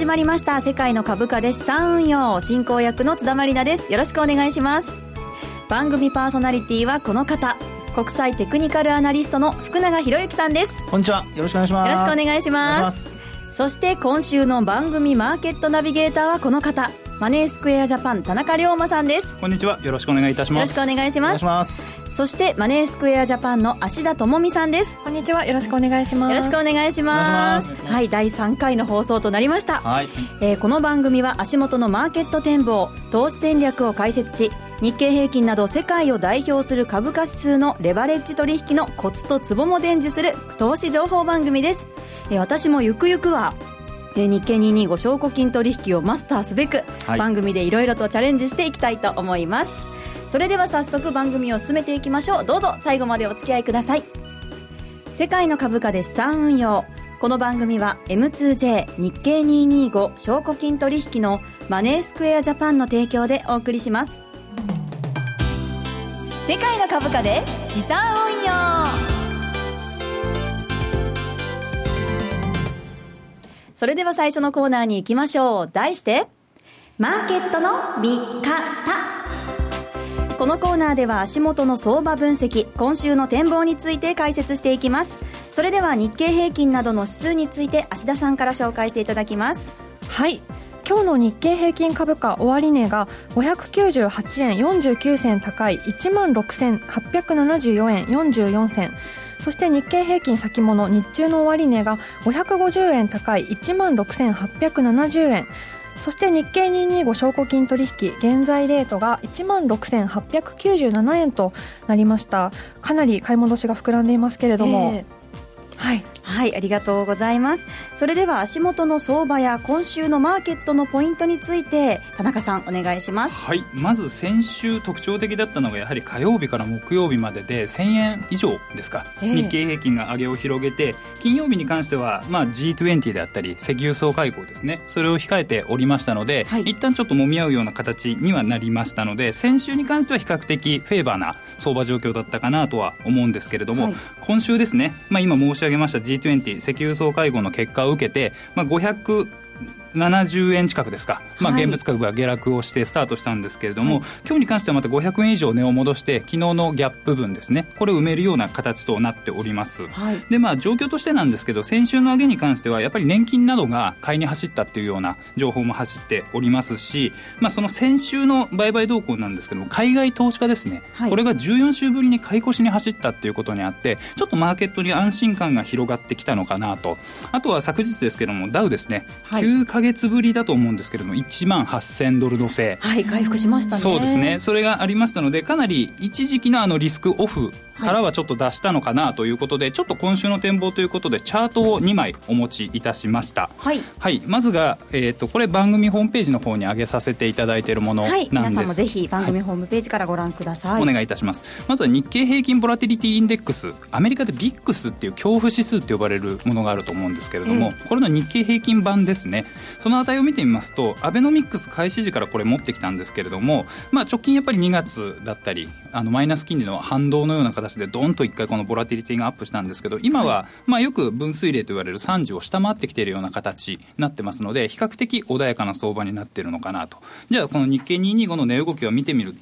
始まりました。世界の株価で資産運用進行役の津田まりなです。よろしくお願いします。番組パーソナリティはこの方。国際テクニカルアナリストの福永博之さんです。こんにちは。よろしくお願いします。よろしくお願いします。そして今週の番組マーケットナビゲーターはこの方マネースクエアジャパン田中龍馬さんです。こんにちは。よろしくお願いいたします。よろしくお願いします。そしてマネースクエアジャパンの芦田智美さんです。こんにちは。よろしくお願いします。よろしくお願いします。はい第3回の放送となりました。はい、えー、この番組は足元のマーケット展望投資戦略を解説し日経平均など世界を代表する株価指数のレバレッジ取引のコツとツボも伝授する投資情報番組です、えー、私もゆくゆくは日経225証拠金取引をマスターすべく、はい、番組でいろいろとチャレンジしていきたいと思います。それでは早速番組を進めていきましょう。どうぞ最後までお付き合いください。世界の株価で資産運用。この番組は M2J 日経225証拠金取引のマネースクエアジャパンの提供でお送りします。世界の株価で資産運用それでは最初のコーナーに行きましょう。題して、マーケットの見方。このコーナーでは足元の相場分析、今週の展望について解説していきます。それでは日経平均などの指数について芦田さんから紹介していただきます。はい。今日の日経平均株価終値が598円49銭高い1万6874円44銭そして日経平均先物日中の終値が550円高い1万6870円。そして日経225証拠金取引現在レートが1万6897円となりました。かなり買い戻しが膨らんでいますけれども、えーはい、はい、ありがとうございます。それでは足元の相場や今週のマーケットのポイントについて田中さんお願いします。はいまず先週特徴的だったのがやはり火曜日から木曜日までで1000円以上ですか、えー、日経平均が上げを広げて金曜日に関しては、まあ、G20 であったり石油総会合ですね。それを控えておりましたので、はい、一旦ちょっと揉み合うような形にはなりましたので先週に関しては比較的フェーバーな相場状況だったかなとは思うんですけれども、はい、今週ですね、まあ、今申し上げげました G20 石油総会合の結果を受けて、まあ、500 70円近くですか、まあ、現物価格が下落をしてスタートしたんですけれども、はい、今日に関してはまた500円以上値を戻して、昨日のギャップ分ですね、これを埋めるような形となっております。はい、で、まあ、状況としてなんですけど、先週の上げに関しては、やっぱり年金などが買いに走ったっていうような情報も走っておりますし、まあ、その先週の売買動向なんですけども、海外投資家ですね、はい、これが14週ぶりに買い越しに走ったっていうことにあって、ちょっとマーケットに安心感が広がってきたのかなと。あとは昨日ですけども、ダウですね、はい、9か月ぶりだと思うんですけれども1万8000ドルのせはい回復しましたね。そうですね。それがありましたのでかなり一時期のあのリスクオフからはちょっと出したのかなということで、はい、ちょっと今週の展望ということでチャートを2枚お持ちいたしました。はい、はい、まずが、えーと、これ番組ホームページの方に上げさせていただいているものなんです、はい、皆さんもぜひ番組ホームページからご覧ください、お願いいたします。まずは日経平均ボラティリティインデックス。アメリカでビックスっていう恐怖指数って呼ばれるものがあると思うんですけれども、えー、これの日経平均版ですねその値を見てみますとアベノミクス開始時からこれ持ってきたんですけれども、まあ、直近やっぱり2月だったりあのマイナス金利の反動のような形でどんと1回このボラティリティがアップしたんですけど今は、まあ、よく分水嶺と言われる30を下回ってきているような形になってますので比較的穏やかな相場になっているのかなと。じゃあこの日経225の値動きを見てみる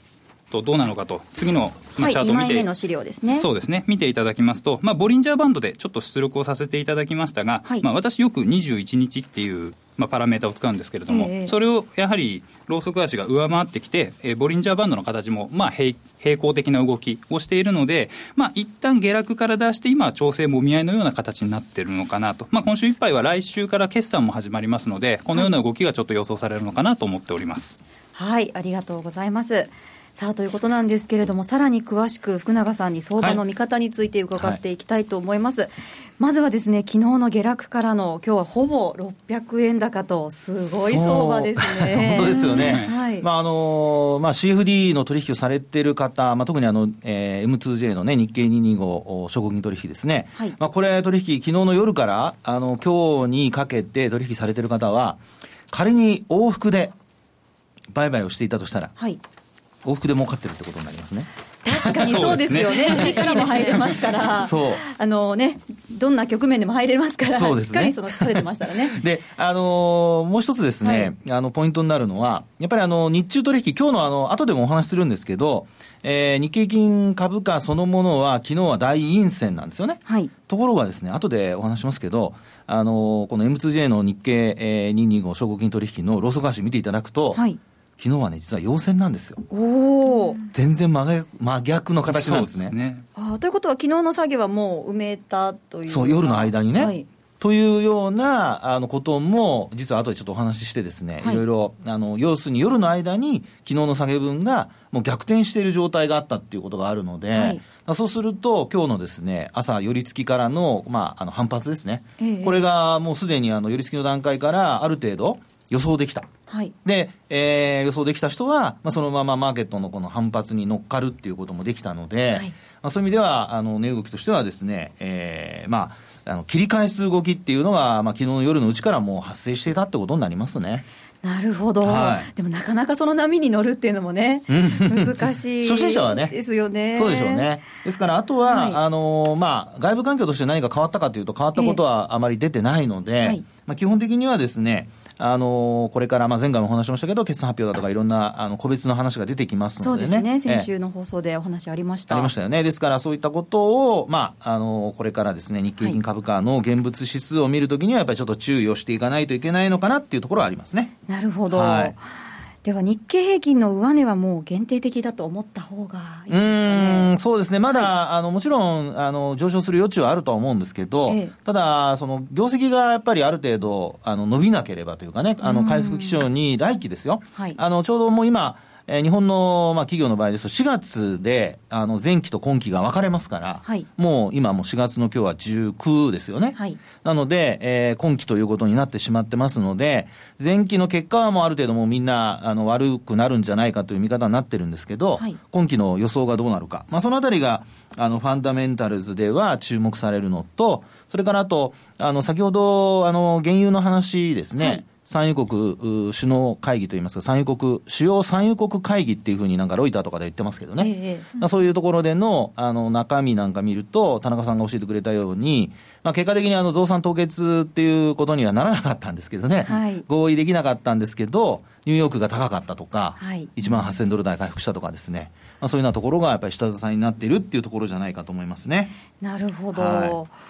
とどうなのかと次のまあ、チャートを見て、はい、の資料ですね。そうですね。見ていただきますと、まあ、ボリンジャーバンドでちょっと出力をさせていただきましたが、はい、まあ、私よく21日っていうまあ、パラメータを使うんですけれども、えー、それをやはりローソク足が上回ってきて、えー、ボリンジャーバンドの形もまあ平平行的な動きをしているので、まあ一旦下落から出して、今は調整もみ合いのような形になっているのかなと、まあ、今週いっぱいは来週から決算も始まりますので、このような動きがちょっと予想されるのかなと思っております。はい、ありがとうございます。さあということなんですけれども、さらに詳しく福永さんに相場の見方について伺っていきたいと思います。はいはい、まずはですね、昨日の下落からの、今日はほぼ600円高と、すごい相場ですね。本当ですよね。はい。まあ、あの、まあ、CFD の取引をされている方、まあ、特にあの、えー、M2J のね、日経225証拠金取引ですね。はい。まあ、これ取引、昨日の夜から、あの、今日にかけて取引されている方は、仮に往復で売買をしていたとしたら、はい。往復で儲かってるってことになりますね。確かにそうですよね。上からも入れますから。そう。あのね、どんな局面でも入れますから、ね、しっかりその取れてましたらね。で、あのー、もう一つですね、はい、あの、ポイントになるのは、やっぱりあの、日中取引、今日のあの、後でもお話しするんですけど、えー、日経金株価そのものは、昨日は大陰線なんですよね。はい。ところがですね、後でお話しますけど、あのー、この M2J の日経、えー、225証拠金取引のローソク足見ていただくと、はい。昨日はね、実は陽線なんですよ。お全然真逆真逆の形なんですね。すね。あということは、昨日の作業はもう埋めたという。そう夜の間にね、はい、というようなあのことも、実は後でちょっとお話ししてですね、はい、いろいろ、あの要するに夜の間に、昨日の下げ分がもう逆転している状態があったっていうことがあるので、はい、そうすると、今日のですね朝、寄り付きからの,、まあ、あの反発ですね、ええ、これがもうすでにあの寄り付きの段階からある程度予想できた。はい、で、えー、予想できた人は、まあ、そのままマーケットのこの反発に乗っかるっていうこともできたので、はい、まあ、そういう意味では、あの値動きとしてはですね、えー、まあ、あの切り返す動きっていうのが、まあ昨日の夜のうちからもう発生していたってことになりますね。なるほど、はい、でもなかなかその波に乗るっていうのもね、難しい 初心者はね、ですよね。そうでしょうね、ですからあとは、はい、あのまあ、外部環境として何か変わったかというと、変わったことはあまり出てないので、えーはい、まあ、基本的にはですね、あのこれから、まあ、前回もお話しましたけど、決算発表だとか、いろんなあの個別の話が出てきますのでね。そうですね、先週の放送でお話ありました。ありましたよね。ですから、そういったことを、まあ、あのこれからですね、日経平均株価の現物指数を見るときには、やっぱりちょっと注意をしていかないといけないのかなっていうところはありますね。なるほど。はいでは日経平均の上値はもう限定的だと思った方がいいですかね。うそうですね。まだ、はい、あのもちろんあの上昇する余地はあるとは思うんですけど、ええ、ただその業績がやっぱりある程度あの伸びなければというかね、あの回復基調に来期ですよ。はい、あのちょうどもう今えー、日本の、まあ、企業の場合ですと、4月であの前期と今期が分かれますから、はい、もう今も4月の今日は19ですよね。はい、なので、えー、今期ということになってしまってますので、前期の結果はもうある程度もうみんなあの悪くなるんじゃないかという見方になってるんですけど、はい、今期の予想がどうなるか、まあ、そのあたりがあのファンダメンタルズでは注目されるのと、それからあと、あの先ほどあの原油の話ですね。産油国首脳会議といいますか、産油国、主要産油国会議っていうふうになんかロイターとかで言ってますけどね、ええ、そういうところでのあの中身なんか見ると、田中さんが教えてくれたように、まあ、結果的にあの増産凍結っていうことにはならなかったんですけどね、はい、合意できなかったんですけど、ニューヨークが高かったとか、はい、1万8000ドル台回復したとかですね、まあ、そういうようなところがやっぱり下支えになっているっていうところじゃないかと思いますね。なるほど、はい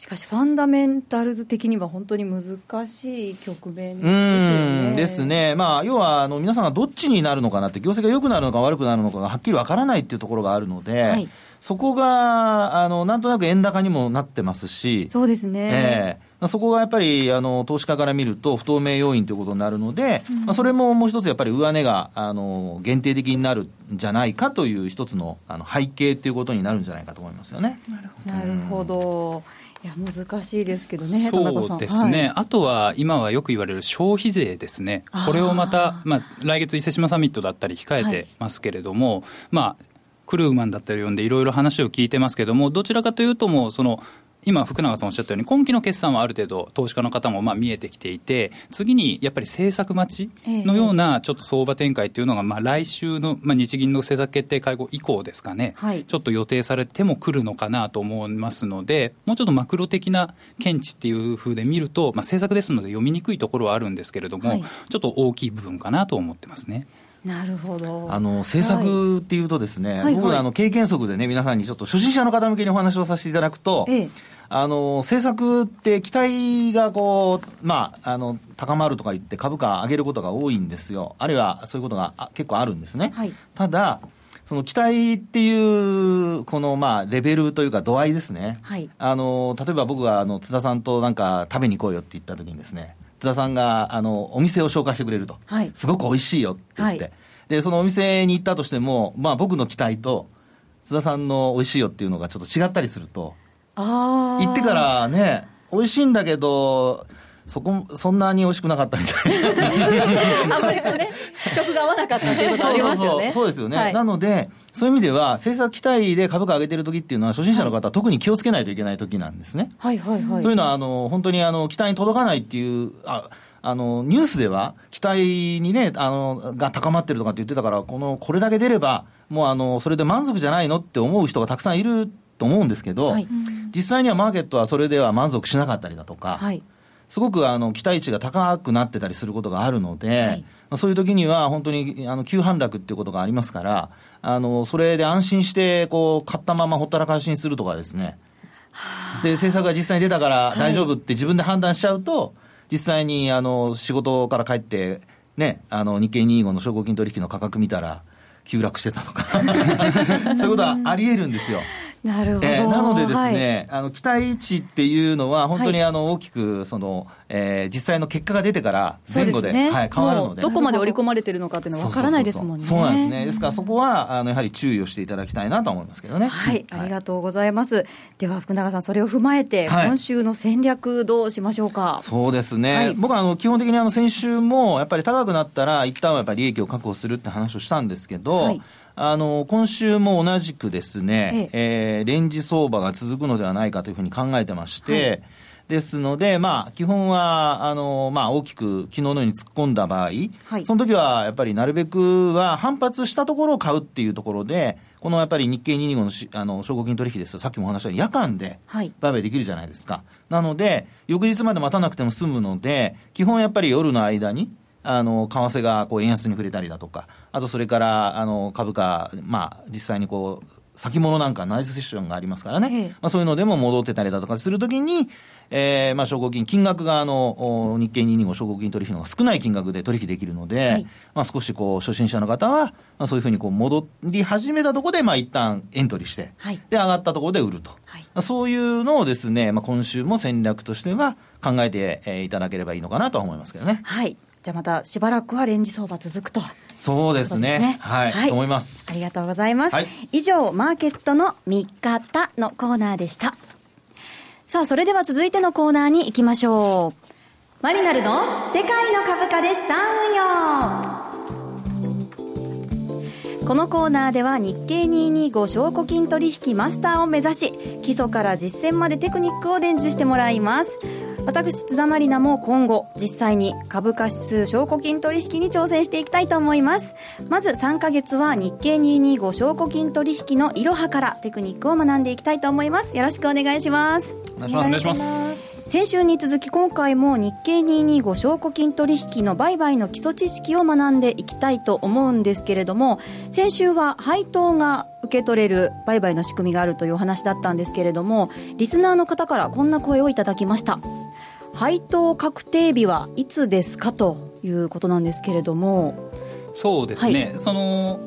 しかし、ファンダメンタルズ的には本当に難しい局面ですね。ですね、まあ、要はあの皆さんがどっちになるのかなって、業績が良くなるのか悪くなるのかがはっきりわからないっていうところがあるので、はい、そこがあのなんとなく円高にもなってますし、そうですね。えーそこがやっぱりあの投資家から見ると不透明要因ということになるので、うん、まあ、それももう一つやっぱり上値があの限定的になるんじゃないかという一つのあの背景ということになるんじゃないかと思いますよね。なるほど。いや難しいですけどね、そうですね、はい、あとは今はよく言われる消費税ですね、これをまた、まあ、来月、伊勢志摩サミットだったり控えてますけれども、はい、まあ、クルーマンだったり呼んで、いろいろ話を聞いてますけれども、どちらかというと、もうその今、福永さんおっしゃったように、今期の決算はある程度、投資家の方もまあ見えてきていて、次にやっぱり政策待ちのようなちょっと相場展開っていうのが、まあ来週の、まあ、日銀の政策決定会合以降ですかね、はい、ちょっと予定されてもくるのかなと思いますので、もうちょっとマクロ的な見地っていうふうで見ると、まあ、政策ですので読みにくいところはあるんですけれども、はい、ちょっと大きい部分かなと思ってますね。なるほど。あの政策っていうとですね、はい、僕、あの経験則でね、皆さんにちょっと初心者の方向けにお話をさせていただくと、ええ。あの政策って期待がこう、まあ、あの高まるとか言って株価上げることが多いんですよ、あるいはそういうことが結構あるんですね。はい、ただその期待っていう、このまあレベルというか、度合いですね、はい、あの例えば僕があの津田さんとなんか食べに行こうよって言ったときにですね、津田さんがあのお店を紹介してくれると、はい、すごく美味しいよって言って、はい、でそのお店に行ったとしても、まあ、僕の期待と、津田さんの美味しいよっていうのがちょっと違ったりすると。行ってからね、美味しいんだけど、そこ、そんなに美味しくなかったみたいな。あまりね、食が合わなかったっていうことありますよね。そうですよね、はい、なので、そういう意味では、政策期待で株価上げてる時っていうのは、初心者の方は特に気をつけないといけない時なんですね。はいはいはい。というのは、あの、本当にあの、期待に届かないっていう、ああの、ニュースでは、期待にね、あの、が高まってるとかって言ってたから、この、これだけ出れば、もうあの、それで満足じゃないのって思う人がたくさんいるっと思うんですけど、はい、実際にはマーケットはそれでは満足しなかったりだとか、はい、すごくあの期待値が高くなってたりすることがあるので、はい、そういう時には本当にあの急反落っていうことがありますから、あのそれで安心してこう買ったままほったらかしにするとかですね、で政策が実際に出たから大丈夫って自分で判断しちゃうと、実際にあの仕事から帰って、ね、あの日経225の証拠金取引の価格見たら、急落してたとか。そういうことはありえるんですよ。なるほど、えー、なのでですね、はい、あの期待値っていうのは、本当にあの大きくその、えー、実際の結果が出てから前後で、ね、はい、変わるのでどこまで織り込まれてるのかっていうのは分からないですもんね。そうなんですね。ですからそこはあのやはり注意をしていただきたいなと思いますけどね。はい、ありがとうございます。では福永さん、それを踏まえて、今週の戦略どうしましょうか？そうですね。はい、僕はあの基本的にあの先週もやっぱり高くなったら一旦はやっぱり利益を確保するって話をしたんですけど。はいあの、今週も同じくですね、ええ。えー、レンジ相場が続くのではないかというふうに考えてまして、はい。ですので、まあ、基本は、あの、まあ、大きく昨日のように突っ込んだ場合、はい、その時はやっぱりなるべくは反発したところを買うっていうところで、このやっぱり日経225のしあの証拠金取引ですと、さっきもお話したように夜間で売買できるじゃないですか。はい、なので、翌日まで待たなくても済むので、基本やっぱり夜の間に、あの為替がこう円安に触れたりだとか、あとそれからあの株価、まあ、実際にこう先物なんかナイスセッションがありますからね、ええ、まあ、そういうのでも戻ってたりだとかするときに、えー、まあ証拠金、金額があの日経225証拠金取引の少ない金額で取引できるので、はい、まあ、少しこう初心者の方は、まあ、そういうふうにこう戻り始めたところで、まあ一旦エントリーして、はい、で上がったところで売ると、はい、そういうのをですね、まあ、今週も戦略としては考えていただければいいのかなと思いますけどね。はいじゃあまたしばらくはレンジ相場続くと。そうですね。すねはい、はい。思います。ありがとうございます。はい、以上、マーケットの見方のコーナーでした。さあ、それでは続いてのコーナーに行きましょう。マリナルの世界の株価で資産運用。このコーナーでは日経225証拠金取引マスターを目指し、基礎から実践までテクニックを伝授してもらいます。私津田まりなも今後実際に株価指数証拠金取引に挑戦していきたいと思います。まず3ヶ月は日経225証拠金取引のいろはからテクニックを学んでいきたいと思います。よろしくお願いします。お願いします先週に続き今回も日経225証拠金取引の売買の基礎知識を学んでいきたいと思うんですけれども先週は配当が受け取れる売買の仕組みがあるというお話だったんですけれどもリスナーの方からこんな声をいただきました。配当確定日はいつですかということなんですけれども。そうですね、はい、その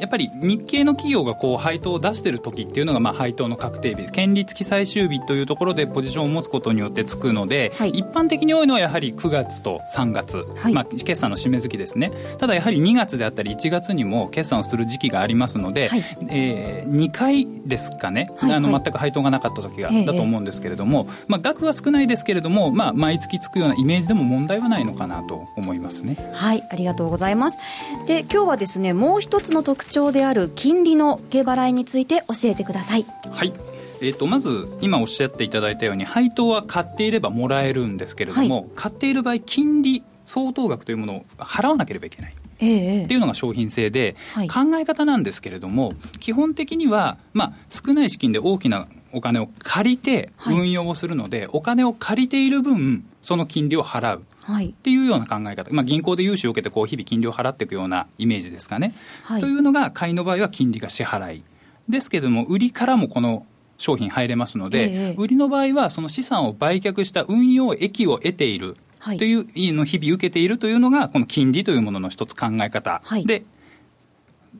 やっぱり日系の企業がこう配当を出している時っていうのがまあ配当の確定日権利付き最終日というところでポジションを持つことによってつくので、はい、一般的に多いのはやはり9月と3月、はい、まあ、決算の締め月ですね。ただやはり2月であったり1月にも決算をする時期がありますので、はい、えー、2回ですかね、はいはい、あの全く配当がなかった時が、だと思うんですけれども、まあ、額は少ないですけれども、まあ、毎月つくようなイメージでも問題はないのかなと思いますね。はいありがとうございます。で今日はですねもう一つの特徴である金利の下払いについて教えてください。はい。えーと、まず今おっしゃっていただいたように配当は買っていればもらえるんですけれども、はい、買っている場合金利相当額というものを払わなければいけない。えっていうのが商品性で、はい、考え方なんですけれども基本的には、まあ、少ない資金で大きなお金を借りて運用をするので、はい、お金を借りている分その金利を払うっていうような考え方、まあ、銀行で融資を受けてこう日々金利を払っていくようなイメージですかね。はい、というのが買いの場合は金利が支払い。ですけれども売りからもこの商品入れますので、え売りの場合はその資産を売却した運用益を得ているというの日々受けているというのがこの金利というものの一つ考え方。で、で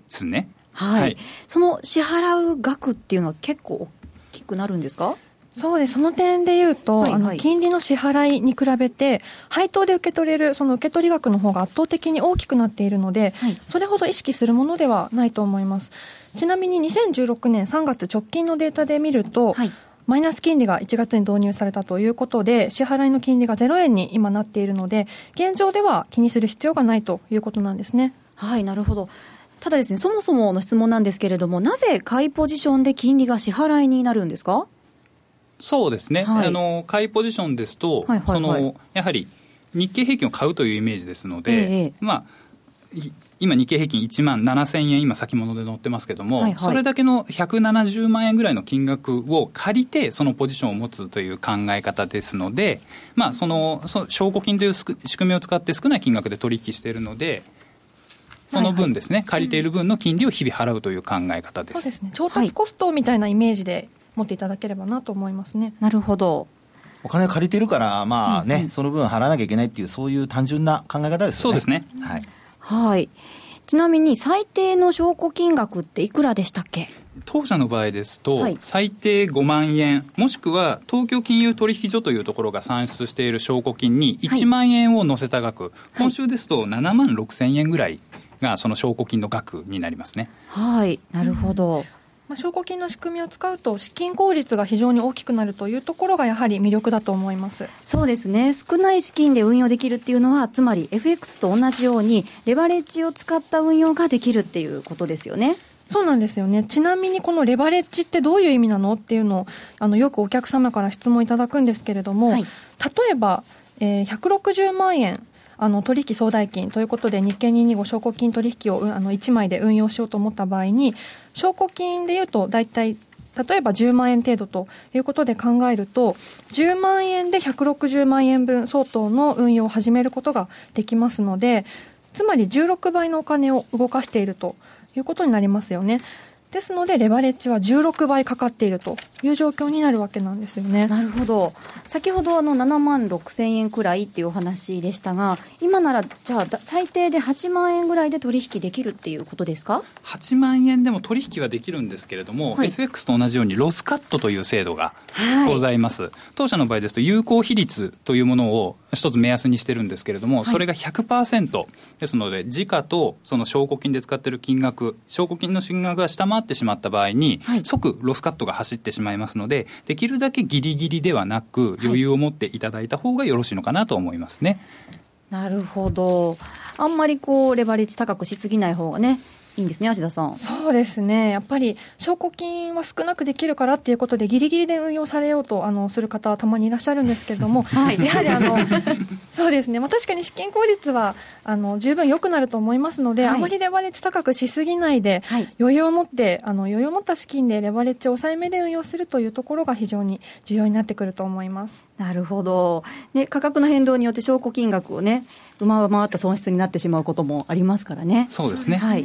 すね。はい、はい、その支払う額っていうのは結構大きくなるんですか？そうです。その点でいうと、はいはい、あの金利の支払いに比べて配当で受け取れるその受け取り額の方が圧倒的に大きくなっているので、はい、それほど意識するものではないと思います。ちなみに2016年3月直近のデータで見ると、はい。マイナス金利が1月に導入されたということで、支払いの金利が0円に今なっているので、現状では気にする必要がないということなんですね。はい、なるほど。ただですね、そもそもの質問なんですけれども、なぜ買いポジションで金利が支払いになるんですか？そうですね、はい、あの買いポジションですと、そのやはり日経平均を買うというイメージですので、ええ、まあ、今日経平均1万7000円今先物で載ってますけども、はいはい、それだけの170万円ぐらいの金額を借りてそのポジションを持つという考え方ですので、まあ、そのそ証拠金という仕組みを使って少ない金額で取引しているのでその分ですね、はいはい、借りている分の金利を日々払うという考え方です。そうですね。調達コストみたいなイメージで持っていただければなと思いますね。なるほど。お金借りてるから、まあね、うんうん、その分払わなきゃいけないっていう、そういう単純な考え方ですよね。そうですね。はい。はい。ちなみに最低の証拠金額っていくらでしたっけ？当社の場合ですと、はい、最低5万円、もしくは東京金融取引所というところが算出している証拠金に1万円を乗せた額、はい、今週ですと7万6千円ぐらいがその証拠金の額になりますね。はい、なるほど。まあ、証拠金の仕組みを使うと資金効率が非常に大きくなるというところがやはり魅力だと思います。そうですね。少ない資金で運用できるっていうのはつまり FX と同じようにレバレッジを使った運用ができるっていうことですよね。そうなんですよね。ちなみにこのレバレッジってどういう意味なのっていうのを、あの、よくお客様から質問いただくんですけれども、はい、例えば、えー、160万円あの取引総代金ということで日経225証拠金取引をあの1枚で運用しようと思った場合に証拠金でいうと大体例えば10万円程度ということで考えると10万円で160万円分相当の運用を始めることができますのでつまり16倍のお金を動かしているということになりますよね。ですので、レバレッジは16倍かかっているという状況になるわけなんですよね。なるほど。先ほどあの7万6千円くらいっていうお話でしたが、今ならじゃあ最低で8万円ぐらいで取引できるっていうことですか ?8 万円でも取引はできるんですけれども、はい、FX と同じようにロスカットという制度がございます。はい、当社の場合ですと有効比率というものを一つ目安にしてるんですけれども、それが100%ですので、時価とその証拠金で使ってる金額、証拠金の金額が下回ってしまった場合に、はい、即ロスカットが走ってしまいますので、できるだけギリギリではなく、余裕を持っていただいた方がよろしいのかなと思いますね。なるほど。あんまりこう、レバレッジ高くしすぎない方がね、いいんですね、芦田さん。そうですね。やっぱり、証拠金は少なくできるからっていうことで、ぎりぎりで運用されようと、あの、する方はたまにいらっしゃるんですけれども、はい、やはりあの、そうですね。まあ確かに資金効率は、あの、十分良くなると思いますので、はい、あまりレバレッジ高くしすぎないで、はい、余裕を持って、あの、余裕を持った資金でレバレッジを抑えめで運用するというところが非常に重要になってくると思います。なるほど。ね、価格の変動によって証拠金額をね、上回った損失になってしまうこともありますからね。そうですね。はい。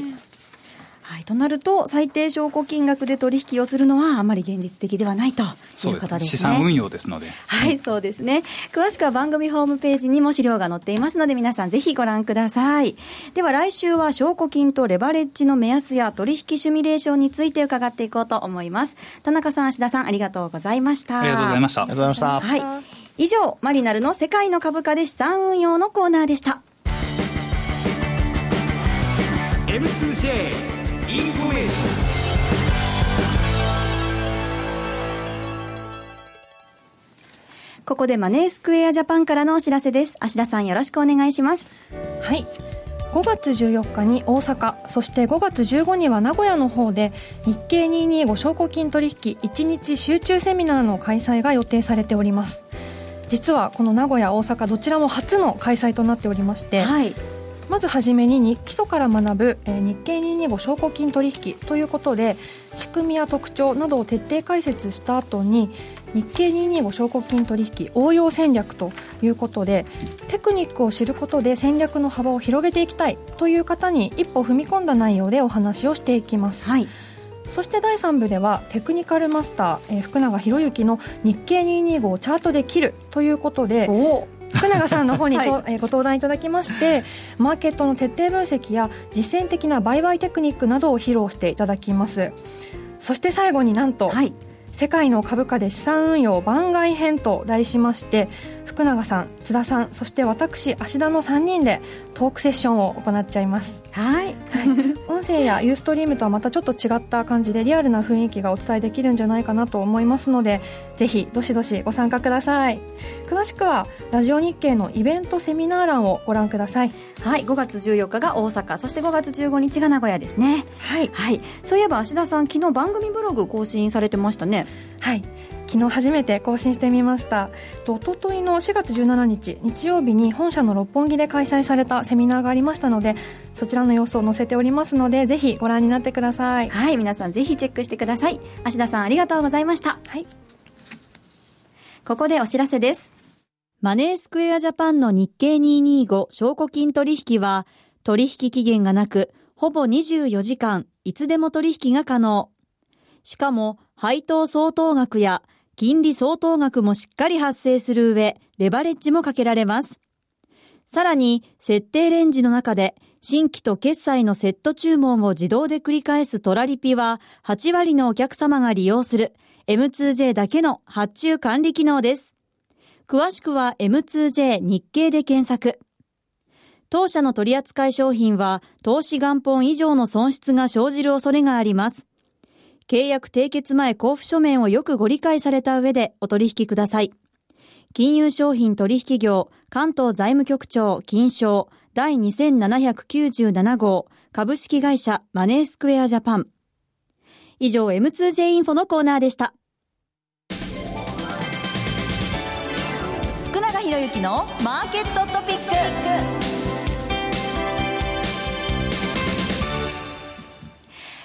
はい、となると、最低証拠金額で取引をするのは、あまり現実的ではないということですね。資産運用ですので。はい、そうですね。詳しくは番組ホームページにも資料が載っていますので、皆さんぜひご覧ください。では来週は証拠金とレバレッジの目安や取引シミュレーションについて伺っていこうと思います。田中さん、芦田さん、ありがとうございました。ありがとうございました。ありがとうございました。はい。以上、マリナルの世界の株価で資産運用のコーナーでした。M2J インフォメーション。ここでマネースクエアジャパンからのお知らせです。芦田さんよろしくお願いします。はい。5月14日に大阪そして5月15には名古屋の方で日経225証拠金取引1日集中セミナーの開催が予定されております。実はこの名古屋大阪どちらも初の開催となっておりまして、はい、まずはじめに基礎から学ぶ、えー、日経225証拠金取引ということで仕組みや特徴などを徹底解説した後に日経225証拠金取引応用戦略ということでテクニックを知ることで戦略の幅を広げていきたいという方に一歩踏み込んだ内容でお話をしていきます。はいそして第3部ではテクニカルマスター、えー、福永博之の日経225をチャートで切るということで福永さんの方にと、はい、えご登壇いただきましてマーケットの徹底分析や実践的な売買テクニックなどを披露していただきます。そして最後になんと、はい、世界の株価で資産運用番外編と題しまして福永さん津田さんそして私芦田の3人でトークセッションを行っちゃいます。はい、はい、音声やユーストリームとはまたちょっと違った感じでリアルな雰囲気がお伝えできるんじゃないかなと思いますのでぜひどしどしご参加ください。詳しくはラジオ日経のイベントセミナー欄をご覧ください。はい。5月14日が大阪。そして5月15日が名古屋ですね。はい、はい、そういえば芦田さん昨日番組ブログ更新されてましたね。はい昨日初めて更新してみました。おとといの4月17日日曜日に本社の六本木で開催されたセミナーがありましたのでそちらの様子を載せておりますのでぜひご覧になってください。はい皆さんぜひチェックしてください。芦田さんありがとうございました。はい。ここでお知らせです。マネースクエアジャパンの日経225証拠金取引は取引期限がなくほぼ24時間いつでも取引が可能。しかも配当相当額や金利相当額もしっかり発生する上、レバレッジもかけられます。さらに、設定レンジの中で、新規と決済のセット注文を自動で繰り返すトラリピは、8割のお客様が利用する M2J だけの発注管理機能です。詳しくは M2J 日経で検索。当社の取扱い商品は、投資元本以上の損失が生じる恐れがあります。契約締結前交付書面をよくご理解された上でお取引ください。金融商品取引業関東財務局長金賞第2797号株式会社マネースクエアジャパン。以上 M2J インフォのコーナーでした。福永博之のマーケットトピック。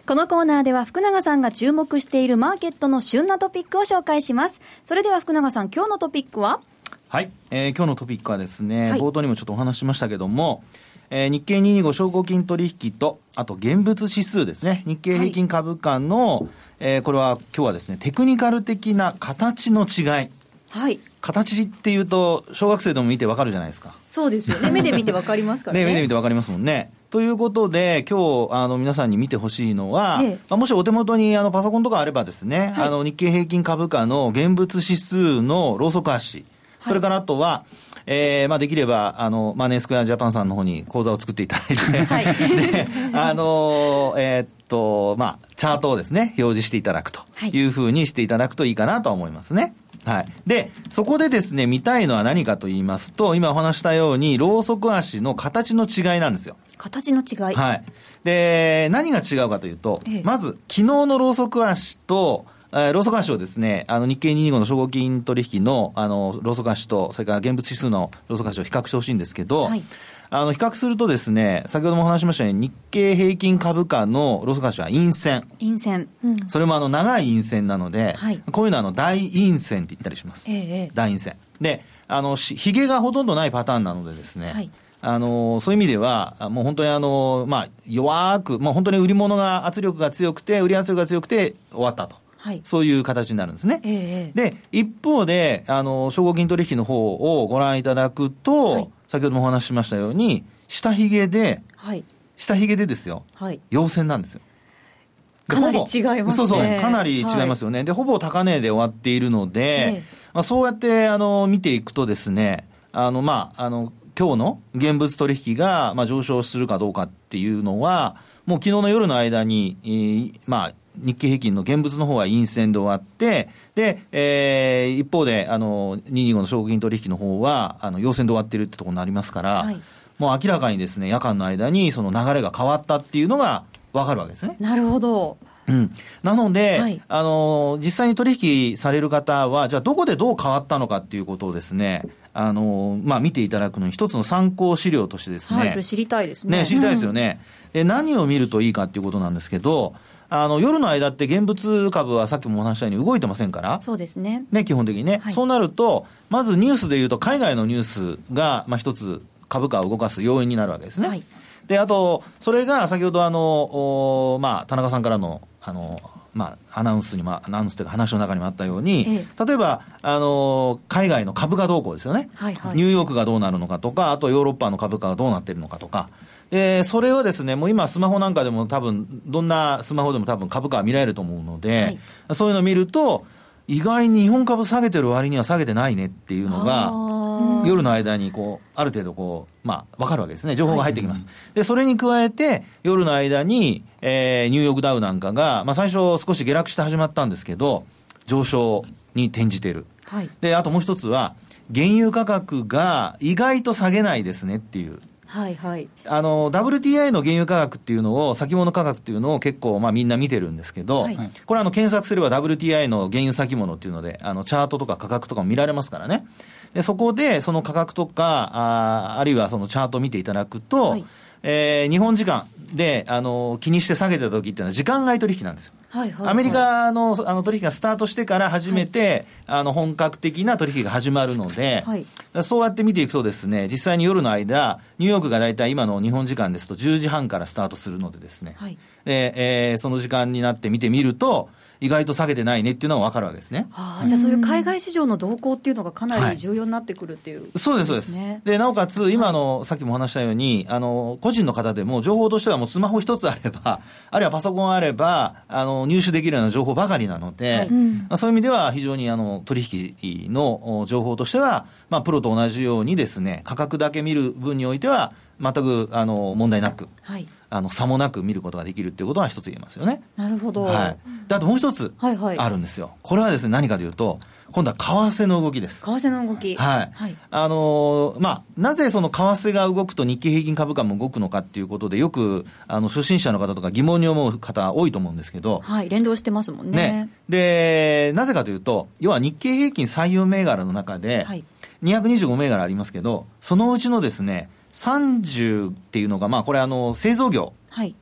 このコーナーでは福永さんが注目しているマーケットの旬なトピックを紹介します。それでは福永さん、今日のトピックは？はい、えー、今日のトピックはですね、はい、冒頭にもちょっとお話ししましたけども、えー、日経225証拠金取引と、あと現物指数ですね、日経平均株価の、はい、えー、これは今日はですね、テクニカル的な形の違い。はい。形っていうと、小学生でも見てわかるじゃないですか。そうですよね。目で見てわかりますからね。ね、目で見てわかりますもんね。ということで、今日、あの、皆さんに見てほしいのは、ええ、まあ、もしお手元に、あの、パソコンとかあればですね、はい、あの、日経平均株価の現物指数のローソク足、それからあとは、えー、まあ、できれば、あの、マネースクエアジャパンさんの方に講座を作っていただいて、はい、で、あの、えー、っと、まあ、チャートをですね、表示していただくと。い。うふうにしていただくといいかなと思いますね。はい。で、そこでですね、見たいのは何かと言いますと、今お話したように、ローソク足の形の違いなんですよ。形の違い。はい。で、何が違うかというと、ええ、まず、昨日のローソク足と、えー、ローソク足をですね、あの、日経225の証拠金取引の、あの、ローソク足と、それから現物指数のローソク足を比較してほしいんですけど、はい、あの、比較するとですね、先ほどもお話しましたように、日経平均株価のローソク足は陰線。陰線。うん、それもあの、長い陰線なので、はい、こういうのはあの、大陰線って言ったりします。ええ、大陰線。で、あの、ひげがほとんどないパターンなのでですね、はいあのそういう意味では、もう本当にあの、まあ、弱く、もう本当に売り物が圧力が強くて、売り圧力が強くて終わったと。はい、そういう形になるんですね。えー、で、一方で、あの、証拠金取引の方をご覧いただくと、はい、先ほどもお話ししましたように、下髭で、はい、下髭でですよ、はい、陽線なんですよ。かなり違いますね。そうそう、かなり違いますよね。はい、で、ほぼ高値で終わっているので、えー、まあ、そうやって、あの、見ていくとですね、あの、まあ、あの、今日の現物取引が、まあ、上昇するかどうかっていうのは、もう昨日の夜の間に、えー、まあ、日経平均の現物の方は陰線で終わって、で、えー、一方で、あの、225の証拠金取引の方は、あの、陽線で終わっているってところになりますから、はい、もう明らかにですね、夜間の間にその流れが変わったっていうのがわかるわけですね。なるほど。うん、なので、はい、あの、実際に取引される方は、じゃあどこでどう変わったのかっていうことをですね、あの、まあ、見ていただくのに一つの参考資料としてですね。はい、それ知りたいですね。ね、知りたいですよね。うん、で、何を見るといいかっていうことなんですけど、あの、夜の間って現物株はさっきもお話したように動いてませんから。そうですね。ね、基本的にね。はい、そうなると、まずニュースで言うと海外のニュースが、まあ、一つ株価を動かす要因になるわけですね。はい、で、あと、それが先ほどあの、おまあ、田中さんからの、あの、まあ、アナウンスにも、アナウンスというか話の中にもあったように、ええ、例えば、あの、海外の株価動向ですよね、はいはい。ニューヨークがどうなるのかとか、あとヨーロッパの株価がどうなっているのかとか、で、それをですね、もう今スマホなんかでも多分、どんなスマホでも多分株価は見られると思うので、はい、そういうのを見ると、意外に日本株下げてる割には下げてないねっていうのが、夜の間にこう、ある程度こう、まあ、わかるわけですね。情報が入ってきます。はい、で、それに加えて、夜の間に、えー、ニューヨークダウなんかが、まあ、最初少し下落して始まったんですけど、上昇に転じてる。はい、で、あともう一つは、原油価格が意外と下げないですねっていう。はいはい。あの、WTI の原油価格っていうのを、先物価格っていうのを結構、まあみんな見てるんですけど、はい、これあの、検索すれば WTI の原油先物っていうので、あの、チャートとか価格とかも見られますからね。で、そこで、その価格とか、ああるいはそのチャートを見ていただくと、はい、えー、日本時間で、あの、気にして下げた時っていうのは時間外取引なんですよ。はいはいはい、アメリカのあの取引がスタートしてから初めて、はい、あの本格的な取引が始まるので、はい、そうやって見ていくとですね、実際に夜の間、ニューヨークが大体今の日本時間ですと10時半からスタートするのでですね、はい、でえー、その時間になって見てみると、意外と下げてないねっていうのが分かるわけですね。あじゃあそういう海外市場の動向っていうのがかなり重要になってくるっていう、ねはい、そうです、そうです。で、なおかつ、今の、さっきも話したように、あの、個人の方でも情報としてはもうスマホ一つあれば、あるいはパソコンあれば、あの、入手できるような情報ばかりなので、はい、まあ、そういう意味では非常にあの、取引の情報としては、まあ、プロと同じようにですね、価格だけ見る分においては、全くあの問題なく、はい、あの差もなく見ることができるっていうことは一つ言えますよね。なるほど。はい。で、あともう一つあるんですよ。はいはい、これはですね、何かというと、今度は為替の動きです。為替の動き。はい。はい、あのー、まあ、なぜその為替が動くと日経平均株価も動くのかっていうことで、よく、あの、初心者の方とか疑問に思う方多いと思うんですけど。はい、連動してますもんね。ねで、なぜかというと、要は日経平均採用銘柄の中で、はい、225銘柄ありますけど、そのうちのですね、30っていうのが、まあ、これあの、製造業。はい。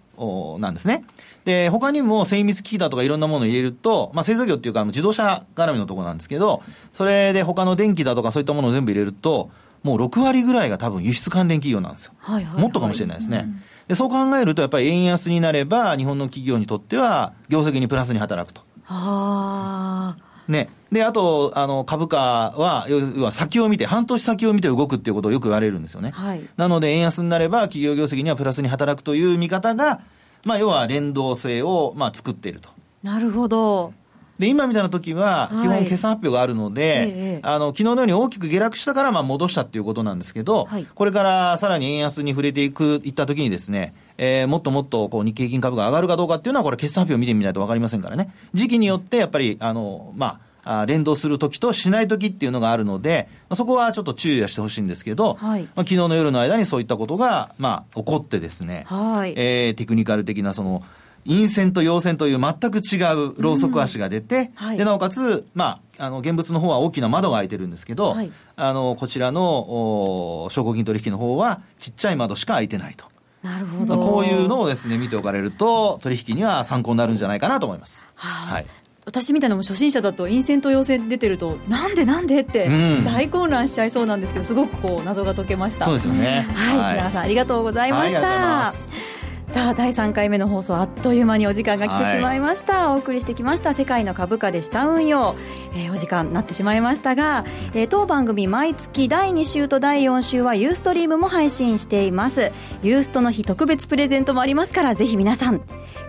なんですね。で、他にも精密機器だとかいろんなものを入れると、まあ、製造業っていうか、自動車絡みのところなんですけど、それで他の電気だとかそういったものを全部入れると、もう6割ぐらいが多分輸出関連企業なんですよ。はいはいはい、もっとかもしれないですね。うん、で、そう考えると、やっぱり円安になれば、日本の企業にとっては、業績にプラスに働くと。ああ。ね。で、あと、あの、株価は、要は先を見て、半年先を見て動くっていうことをよく言われるんですよね。はい。なので、円安になれば、企業業績にはプラスに働くという見方が、まあ、要は連動性を、まあ、作っていると。なるほど。で、今みたいな時は、基本決算発表があるので、はい、あの、昨日のように大きく下落したから、まあ、戻したっていうことなんですけど、はい、これからさらに円安に触れていく、いった時にですね、えー、もっともっとこう日経平均株が上がるかどうかっていうのは、これ、決算発表を見てみないと分かりませんからね、時期によって、やっぱり、あの、まあ、あ連動するときとしないときっていうのがあるので、まあ、そこはちょっと注意はしてほしいんですけど、はい、まあ、昨日の夜の間にそういったことが、まあ、起こってですね、はい、えー、テクニカル的なその、陰線と陽線という全く違うロウソク足が出て、うん。はい、で、なおかつ、まあ、あの、現物の方は大きな窓が開いてるんですけど、はい、あの、こちらの、証拠金取引の方は、ちっちゃい窓しか開いてないと。なるほど。こういうのをですね、見ておかれると、取引には参考になるんじゃないかなと思います。はい。私みたいなも初心者だと陰線と陽線出てるとなんでなんでって大混乱しちゃいそうなんですけどすごくこう謎が解けました。そうですよね。はい、はい、皆さんありがとうございました、はいさあ第3回目の放送あっという間にお時間が来てしまいました、はい、お送りしてきました世界の株価でした運用、えー、お時間になってしまいましたが、えー、当番組毎月第2週と第4週はユーストリームも配信しています。ユーストの日特別プレゼントもありますからぜひ皆さん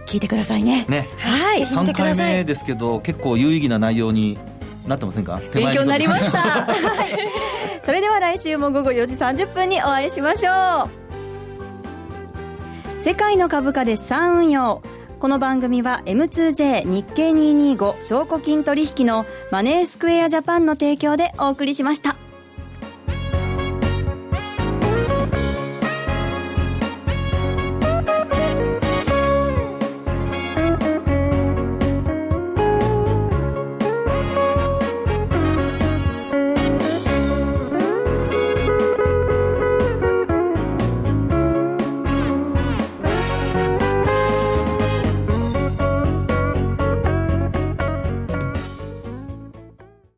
聞いてくださいね。ね。はい。3回目ですけど結構有意義な内容になってませんか？勉強になりました。それでは来週も午後4時30分にお会いしましょう世界の株価で資産運用この番組は M2J 日経225証拠金取引のマネースクエアジャパンの提供でお送りしました。